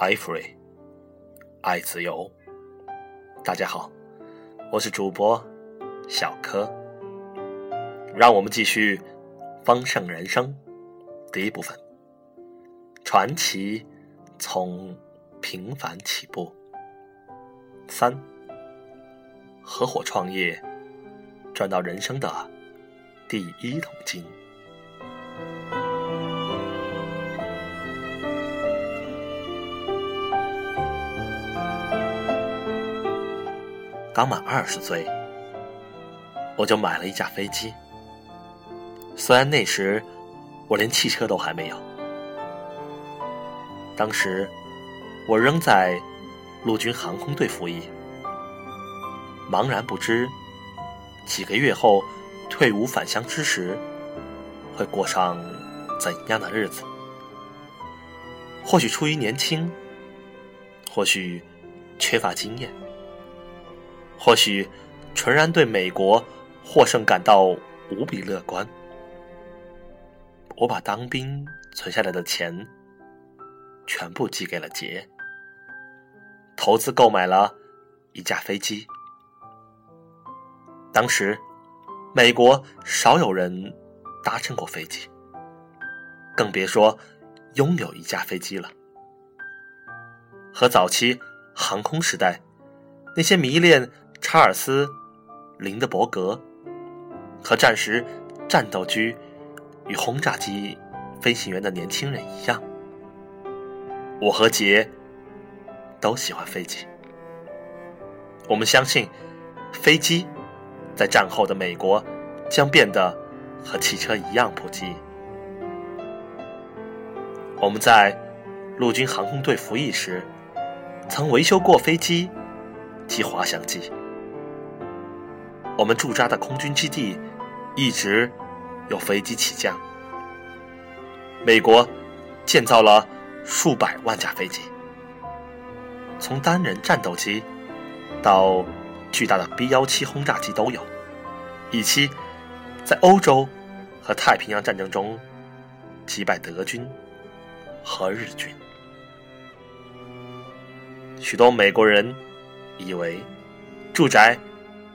爱 free，爱自由。大家好，我是主播小柯。让我们继续《丰盛人生》第一部分。传奇从平凡起步。三，合伙创业，赚到人生的第一桶金。刚满二十岁，我就买了一架飞机。虽然那时我连汽车都还没有，当时我仍在陆军航空队服役，茫然不知几个月后退伍返乡之时会过上怎样的日子。或许出于年轻，或许缺乏经验。或许，纯然对美国获胜感到无比乐观。我把当兵存下来的钱全部寄给了杰，投资购买了一架飞机。当时，美国少有人搭乘过飞机，更别说拥有一架飞机了。和早期航空时代那些迷恋。查尔斯·林德伯格和战时战斗机与轰炸机飞行员的年轻人一样，我和杰都喜欢飞机。我们相信，飞机在战后的美国将变得和汽车一样普及。我们在陆军航空队服役时，曾维修过飞机及滑翔机。我们驻扎的空军基地一直有飞机起降。美国建造了数百万架飞机，从单人战斗机到巨大的 B 幺七轰炸机都有，以期在欧洲和太平洋战争中击败德军和日军。许多美国人以为住宅。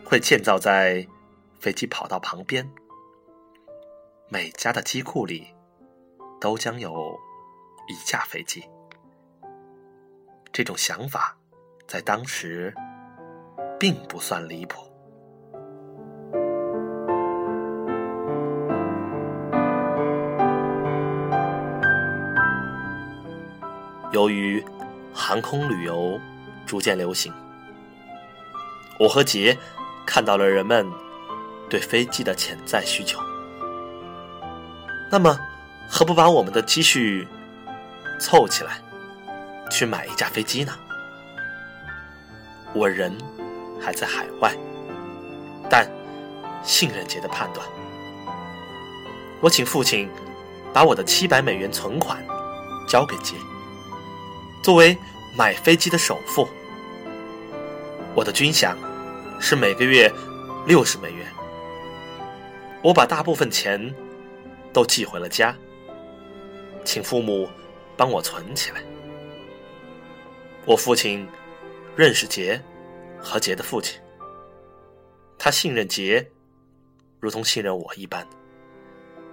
会建造在飞机跑道旁边，每家的机库里都将有一架飞机。这种想法在当时并不算离谱。由于航空旅游逐渐流行，我和杰。看到了人们对飞机的潜在需求，那么何不把我们的积蓄凑起来，去买一架飞机呢？我人还在海外，但信任杰的判断，我请父亲把我的七百美元存款交给杰，作为买飞机的首付。我的军饷。是每个月六十美元。我把大部分钱都寄回了家，请父母帮我存起来。我父亲认识杰和杰的父亲，他信任杰，如同信任我一般，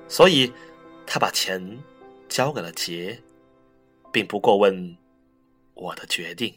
所以他把钱交给了杰，并不过问我的决定。